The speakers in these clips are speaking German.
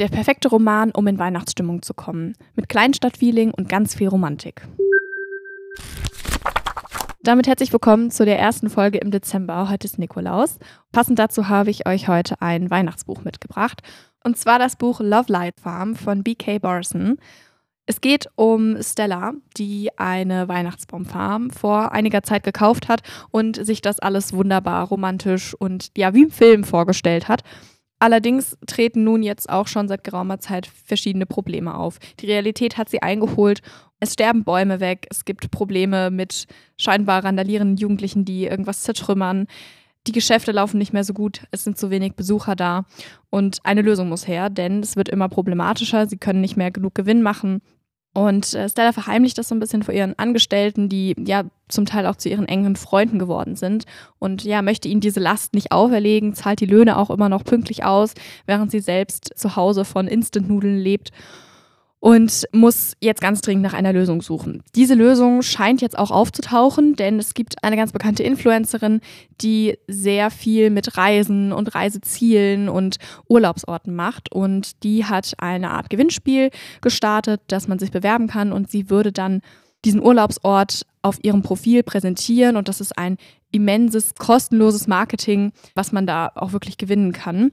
Der perfekte Roman, um in Weihnachtsstimmung zu kommen. Mit Kleinstadtfeeling und ganz viel Romantik. Damit herzlich willkommen zu der ersten Folge im Dezember. Heute ist Nikolaus. Passend dazu habe ich euch heute ein Weihnachtsbuch mitgebracht. Und zwar das Buch Love Light Farm von B.K. Barson. Es geht um Stella, die eine Weihnachtsbaumfarm vor einiger Zeit gekauft hat und sich das alles wunderbar romantisch und ja, wie im Film vorgestellt hat. Allerdings treten nun jetzt auch schon seit geraumer Zeit verschiedene Probleme auf. Die Realität hat sie eingeholt. Es sterben Bäume weg. Es gibt Probleme mit scheinbar randalierenden Jugendlichen, die irgendwas zertrümmern. Die Geschäfte laufen nicht mehr so gut. Es sind zu wenig Besucher da. Und eine Lösung muss her, denn es wird immer problematischer. Sie können nicht mehr genug Gewinn machen. Und äh, Stella verheimlicht das so ein bisschen vor ihren Angestellten, die ja zum Teil auch zu ihren engen Freunden geworden sind. Und ja, möchte ihnen diese Last nicht auferlegen, zahlt die Löhne auch immer noch pünktlich aus, während sie selbst zu Hause von Instant-Nudeln lebt und muss jetzt ganz dringend nach einer Lösung suchen. Diese Lösung scheint jetzt auch aufzutauchen, denn es gibt eine ganz bekannte Influencerin, die sehr viel mit Reisen und Reisezielen und Urlaubsorten macht und die hat eine Art Gewinnspiel gestartet, dass man sich bewerben kann und sie würde dann diesen Urlaubsort auf ihrem Profil präsentieren und das ist ein immenses kostenloses Marketing, was man da auch wirklich gewinnen kann.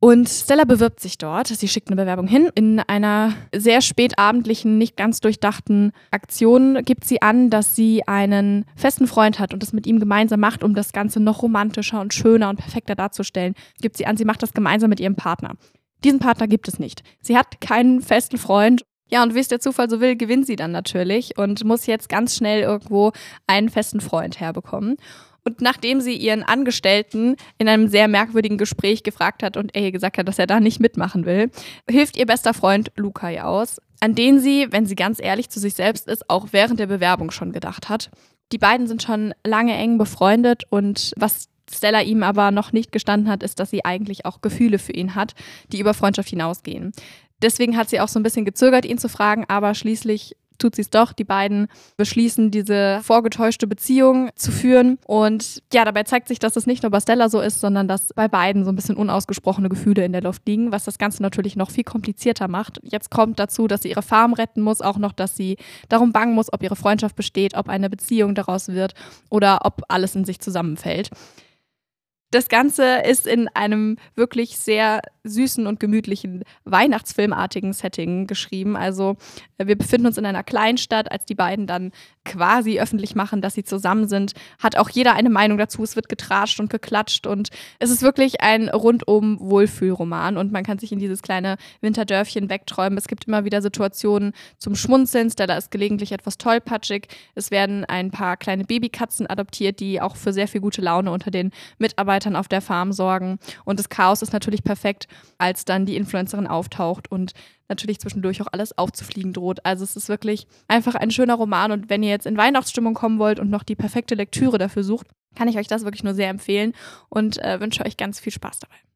Und Stella bewirbt sich dort. Sie schickt eine Bewerbung hin. In einer sehr spätabendlichen, nicht ganz durchdachten Aktion gibt sie an, dass sie einen festen Freund hat und das mit ihm gemeinsam macht, um das Ganze noch romantischer und schöner und perfekter darzustellen. Gibt sie an, sie macht das gemeinsam mit ihrem Partner. Diesen Partner gibt es nicht. Sie hat keinen festen Freund ja, und wie es der Zufall so will, gewinnt sie dann natürlich und muss jetzt ganz schnell irgendwo einen festen Freund herbekommen. Und nachdem sie ihren Angestellten in einem sehr merkwürdigen Gespräch gefragt hat und er gesagt hat, dass er da nicht mitmachen will, hilft ihr bester Freund Luca ihr aus, an den sie, wenn sie ganz ehrlich zu sich selbst ist, auch während der Bewerbung schon gedacht hat. Die beiden sind schon lange eng befreundet und was Stella ihm aber noch nicht gestanden hat, ist, dass sie eigentlich auch Gefühle für ihn hat, die über Freundschaft hinausgehen. Deswegen hat sie auch so ein bisschen gezögert, ihn zu fragen, aber schließlich tut sie es doch. Die beiden beschließen, diese vorgetäuschte Beziehung zu führen. Und ja, dabei zeigt sich, dass es nicht nur bei Stella so ist, sondern dass bei beiden so ein bisschen unausgesprochene Gefühle in der Luft liegen, was das Ganze natürlich noch viel komplizierter macht. Jetzt kommt dazu, dass sie ihre Farm retten muss, auch noch, dass sie darum bangen muss, ob ihre Freundschaft besteht, ob eine Beziehung daraus wird oder ob alles in sich zusammenfällt. Das Ganze ist in einem wirklich sehr süßen und gemütlichen Weihnachtsfilmartigen Setting geschrieben. Also äh, wir befinden uns in einer Kleinstadt, als die beiden dann quasi öffentlich machen, dass sie zusammen sind, hat auch jeder eine Meinung dazu. Es wird getratscht und geklatscht und es ist wirklich ein rundum Wohlfühlroman und man kann sich in dieses kleine Winterdörfchen wegträumen. Es gibt immer wieder Situationen zum Schmunzeln. Stella ist gelegentlich etwas tollpatschig. Es werden ein paar kleine Babykatzen adoptiert, die auch für sehr viel gute Laune unter den Mitarbeitern Mitarbeitern auf der Farm sorgen. Und das Chaos ist natürlich perfekt, als dann die Influencerin auftaucht und natürlich zwischendurch auch alles aufzufliegen droht. Also es ist wirklich einfach ein schöner Roman. Und wenn ihr jetzt in Weihnachtsstimmung kommen wollt und noch die perfekte Lektüre dafür sucht, kann ich euch das wirklich nur sehr empfehlen und äh, wünsche euch ganz viel Spaß dabei.